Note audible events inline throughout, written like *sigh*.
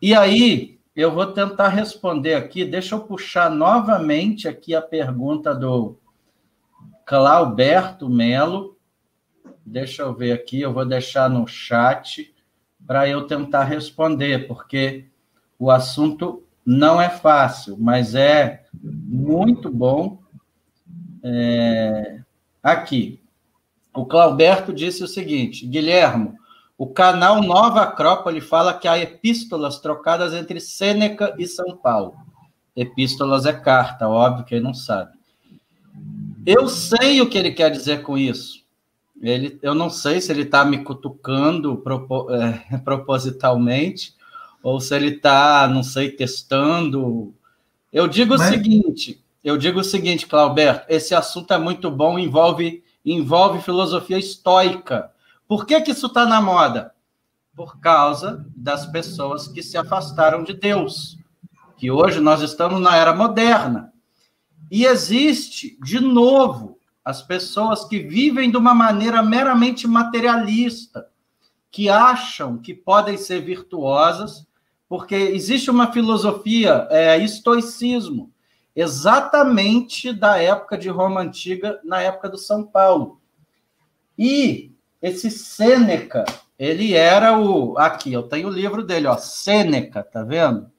E aí, eu vou tentar responder aqui. Deixa eu puxar novamente aqui a pergunta do Clauberto Melo. Deixa eu ver aqui, eu vou deixar no chat para eu tentar responder, porque o assunto não é fácil, mas é muito bom. É... Aqui, o Clauberto disse o seguinte: Guilhermo, o canal Nova Acrópole fala que há epístolas trocadas entre Sêneca e São Paulo. Epístolas é carta, óbvio, quem não sabe. Eu sei o que ele quer dizer com isso. Ele, eu não sei se ele está me cutucando propo, é, *laughs* propositalmente ou se ele está, não sei, testando. Eu digo Mas... o seguinte, eu digo o seguinte, Clauberto, esse assunto é muito bom, envolve envolve filosofia estoica. Por que, que isso está na moda? Por causa das pessoas que se afastaram de Deus. Que hoje nós estamos na era moderna. E existe, de novo, as pessoas que vivem de uma maneira meramente materialista, que acham que podem ser virtuosas, porque existe uma filosofia, é, estoicismo, exatamente da época de Roma Antiga, na época do São Paulo. E esse Sêneca, ele era o. Aqui, eu tenho o livro dele, ó, Sêneca, tá vendo?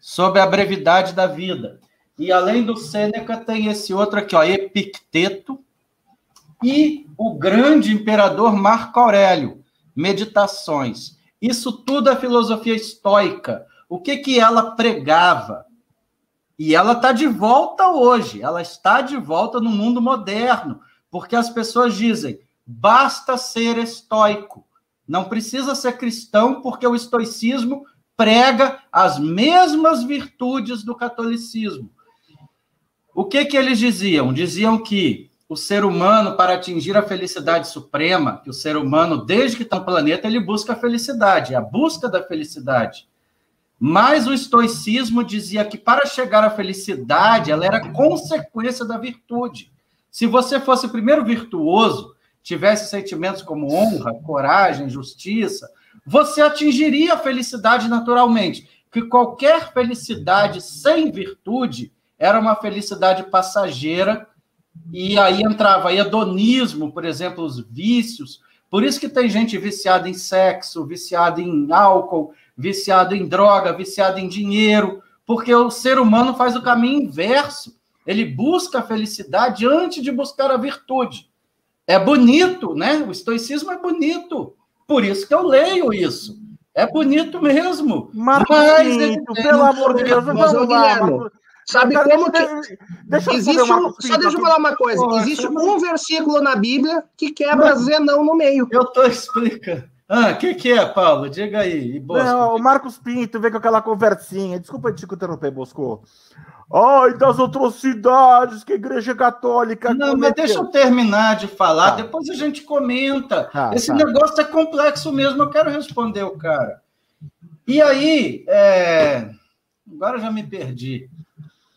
Sobre a brevidade da vida. E além do Sêneca, tem esse outro aqui, ó, Epicteto, e o grande imperador Marco Aurélio, Meditações. Isso tudo é filosofia estoica. O que, que ela pregava? E ela está de volta hoje, ela está de volta no mundo moderno, porque as pessoas dizem: basta ser estoico, não precisa ser cristão, porque o estoicismo prega as mesmas virtudes do catolicismo. O que, que eles diziam? Diziam que o ser humano, para atingir a felicidade suprema, que o ser humano, desde que está no planeta, ele busca a felicidade, a busca da felicidade. Mas o estoicismo dizia que para chegar à felicidade, ela era consequência da virtude. Se você fosse primeiro virtuoso, tivesse sentimentos como honra, coragem, justiça, você atingiria a felicidade naturalmente. Que qualquer felicidade sem virtude era uma felicidade passageira, e aí entrava hedonismo, por exemplo, os vícios. Por isso que tem gente viciada em sexo, viciada em álcool, viciado em droga, viciado em dinheiro, porque o ser humano faz o caminho inverso. Ele busca a felicidade antes de buscar a virtude. É bonito, né? O estoicismo é bonito. Por isso que eu leio isso. É bonito mesmo. Marquinhos, mas, pelo amor de Deus, vamos lá. Sabe como que. Deixa existe um, só deixa eu falar uma coisa. Existe um versículo na Bíblia que quebra Zenão no meio. Eu estou explicando. Ah, o que, que é, Paulo? Diga aí. Bosco. Não, o Marcos Pinto vem com aquela conversinha. Desculpa te interromper, Bosco. Ai, das atrocidades que a Igreja Católica. Não, cometeu. mas deixa eu terminar de falar, tá. depois a gente comenta. Tá, Esse tá. negócio é complexo mesmo, eu quero responder o cara. E aí, é... agora eu já me perdi.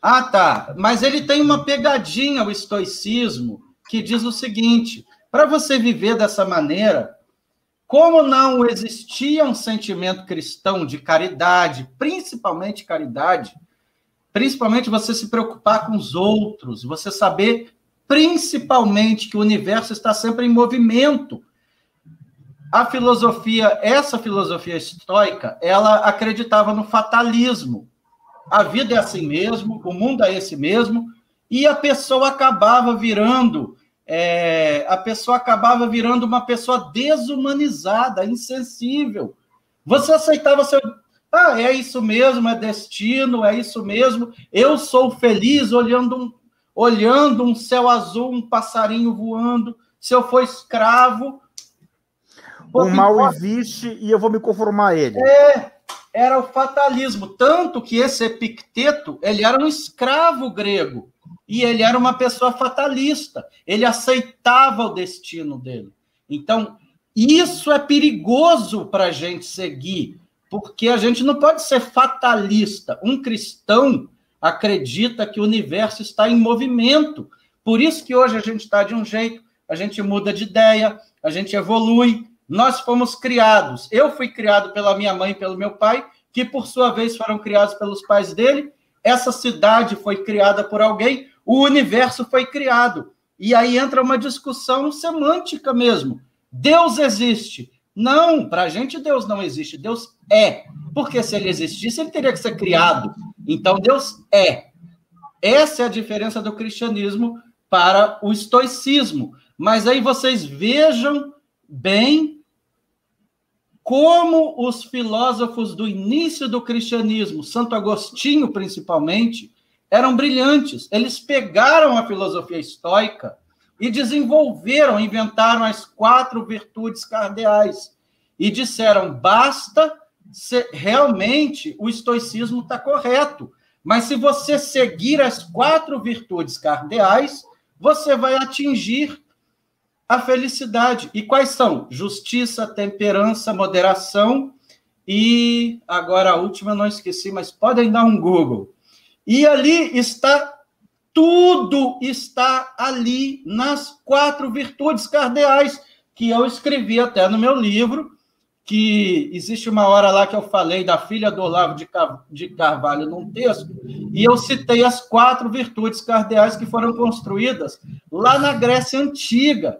Ah, tá. Mas ele tem uma pegadinha, o estoicismo, que diz o seguinte: para você viver dessa maneira, como não existia um sentimento cristão de caridade, principalmente caridade, principalmente você se preocupar com os outros, você saber principalmente que o universo está sempre em movimento. A filosofia, essa filosofia estoica, ela acreditava no fatalismo. A vida é assim mesmo, o mundo é esse mesmo, e a pessoa acabava virando é, a pessoa acabava virando uma pessoa desumanizada, insensível. Você aceitava seu. Ah, é isso mesmo, é destino, é isso mesmo. Eu sou feliz olhando um, olhando um céu azul, um passarinho voando. Se eu for escravo. O mal existe e eu vou me conformar a ele. É, era o fatalismo. Tanto que esse Epicteto, ele era um escravo grego. E ele era uma pessoa fatalista, ele aceitava o destino dele. Então, isso é perigoso para a gente seguir, porque a gente não pode ser fatalista. Um cristão acredita que o universo está em movimento. Por isso que hoje a gente está de um jeito, a gente muda de ideia, a gente evolui. Nós fomos criados. Eu fui criado pela minha mãe e pelo meu pai que por sua vez foram criados pelos pais dele. Essa cidade foi criada por alguém, o universo foi criado. E aí entra uma discussão semântica mesmo. Deus existe. Não, para a gente Deus não existe, Deus é. Porque se ele existisse, ele teria que ser criado. Então Deus é. Essa é a diferença do cristianismo para o estoicismo. Mas aí vocês vejam bem como os filósofos do início do cristianismo, Santo Agostinho principalmente, eram brilhantes. Eles pegaram a filosofia estoica e desenvolveram, inventaram as quatro virtudes cardeais e disseram: basta ser, realmente o estoicismo está correto. Mas se você seguir as quatro virtudes cardeais, você vai atingir a felicidade. E quais são? Justiça, temperança, moderação e agora a última não esqueci, mas podem dar um Google. E ali está tudo está ali nas quatro virtudes cardeais que eu escrevi até no meu livro, que existe uma hora lá que eu falei da filha do Olavo de Carvalho num texto, e eu citei as quatro virtudes cardeais que foram construídas lá na Grécia Antiga.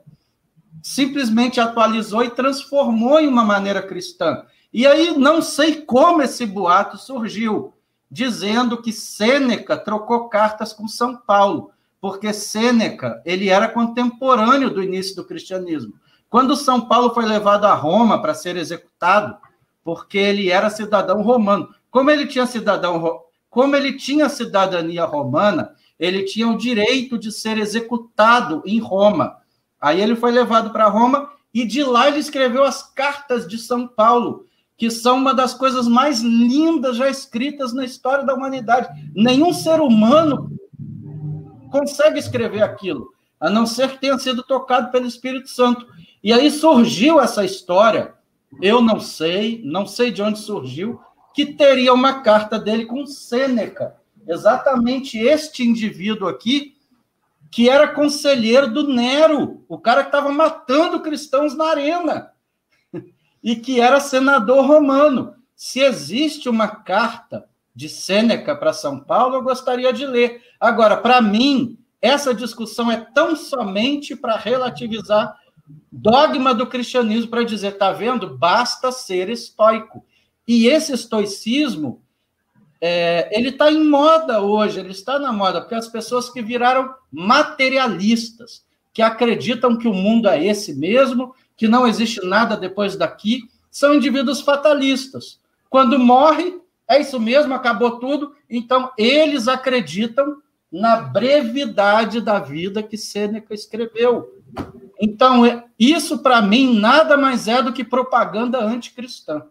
Simplesmente atualizou e transformou em uma maneira cristã. E aí não sei como esse boato surgiu, dizendo que Sêneca trocou cartas com São Paulo, porque Sêneca ele era contemporâneo do início do cristianismo. Quando São Paulo foi levado a Roma para ser executado, porque ele era cidadão romano, como ele tinha cidadão, como ele tinha cidadania romana, ele tinha o direito de ser executado em Roma. Aí ele foi levado para Roma e de lá ele escreveu as cartas de São Paulo, que são uma das coisas mais lindas já escritas na história da humanidade. Nenhum ser humano consegue escrever aquilo, a não ser que tenha sido tocado pelo Espírito Santo. E aí surgiu essa história, eu não sei, não sei de onde surgiu, que teria uma carta dele com Sêneca, exatamente este indivíduo aqui, que era conselheiro do Nero, o cara que estava matando cristãos na arena e que era senador romano. Se existe uma carta de Sêneca para São Paulo, eu gostaria de ler. Agora, para mim, essa discussão é tão somente para relativizar dogma do cristianismo, para dizer, tá vendo? Basta ser estoico. E esse estoicismo, é, ele está em moda hoje, ele está na moda, porque as pessoas que viraram materialistas, que acreditam que o mundo é esse mesmo, que não existe nada depois daqui, são indivíduos fatalistas. Quando morre, é isso mesmo, acabou tudo. Então, eles acreditam na brevidade da vida que Sêneca escreveu. Então, é, isso para mim nada mais é do que propaganda anticristã.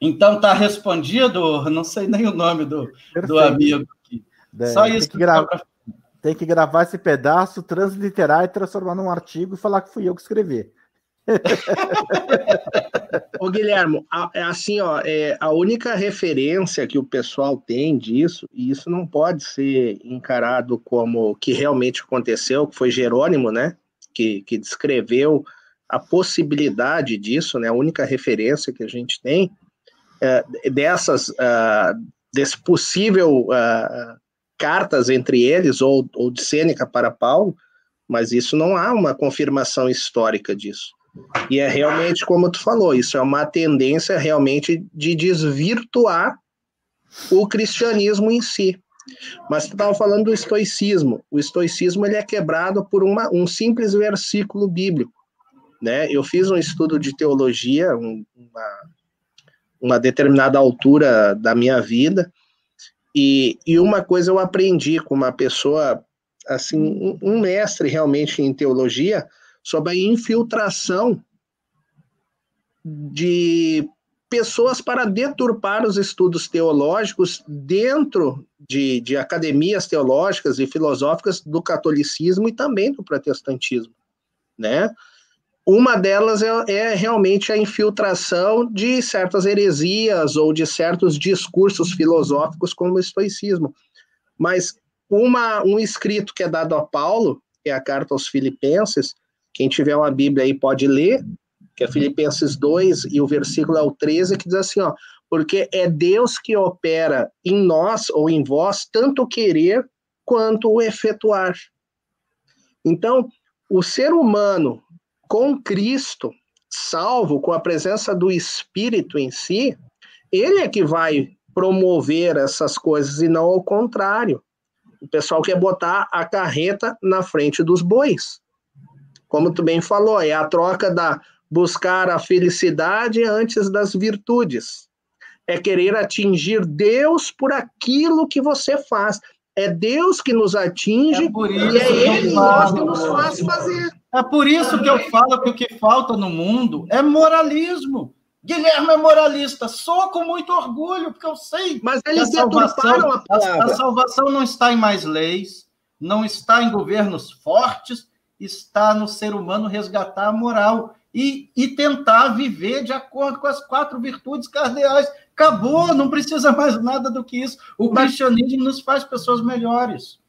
Então, está respondido, não sei nem o nome do, do amigo aqui. É, Só isso. Que, pra... tem que gravar esse pedaço, transliterar e transformar num artigo e falar que fui eu que escrevi. *laughs* Ô Guilhermo, é assim, ó, é, a única referência que o pessoal tem disso, e isso não pode ser encarado como que realmente aconteceu, que foi Jerônimo, né, que, que descreveu a possibilidade disso, né, a única referência que a gente tem é, dessas, uh, desse possível uh, cartas entre eles, ou, ou de Sêneca para Paulo, mas isso não há uma confirmação histórica disso. E é realmente como tu falou, isso é uma tendência realmente de desvirtuar o cristianismo em si. Mas tu estava falando do estoicismo. O estoicismo ele é quebrado por uma, um simples versículo bíblico. Né? Eu fiz um estudo de teologia, um, uma, uma determinada altura da minha vida, e, e uma coisa eu aprendi com uma pessoa, assim, um, mestre realmente em teologia, sobre a infiltração de pessoas para deturpar os estudos teológicos dentro de, de academias teológicas e filosóficas do catolicismo e também do protestantismo, né? Uma delas é, é, realmente a infiltração de certas heresias ou de certos discursos filosóficos como o estoicismo. Mas uma, um escrito que é dado a Paulo, que é a carta aos filipenses, quem tiver uma Bíblia aí pode ler, que é Filipenses 2, e o versículo é o 13, que diz assim, ó, porque é Deus que opera em nós ou em vós tanto o querer quanto o efetuar. Então, o ser humano com Cristo, salvo com a presença do Espírito em si, ele é que vai promover essas coisas e não ao contrário. O pessoal quer botar a carreta na frente dos bois. Como tu bem falou, é a troca da buscar a felicidade antes das virtudes. É querer atingir Deus por aquilo que você faz. É Deus que nos atinge é e é Ele nós que nos faz fazer. É por isso que eu falo que o que falta no mundo é moralismo. Guilherme é moralista, sou com muito orgulho, porque eu sei. Mas eles que a salvação, a palavra. A, a salvação não está em mais leis, não está em governos fortes, está no ser humano resgatar a moral e, e tentar viver de acordo com as quatro virtudes cardeais. Acabou, não precisa mais nada do que isso. O Mas... cristianismo nos faz pessoas melhores.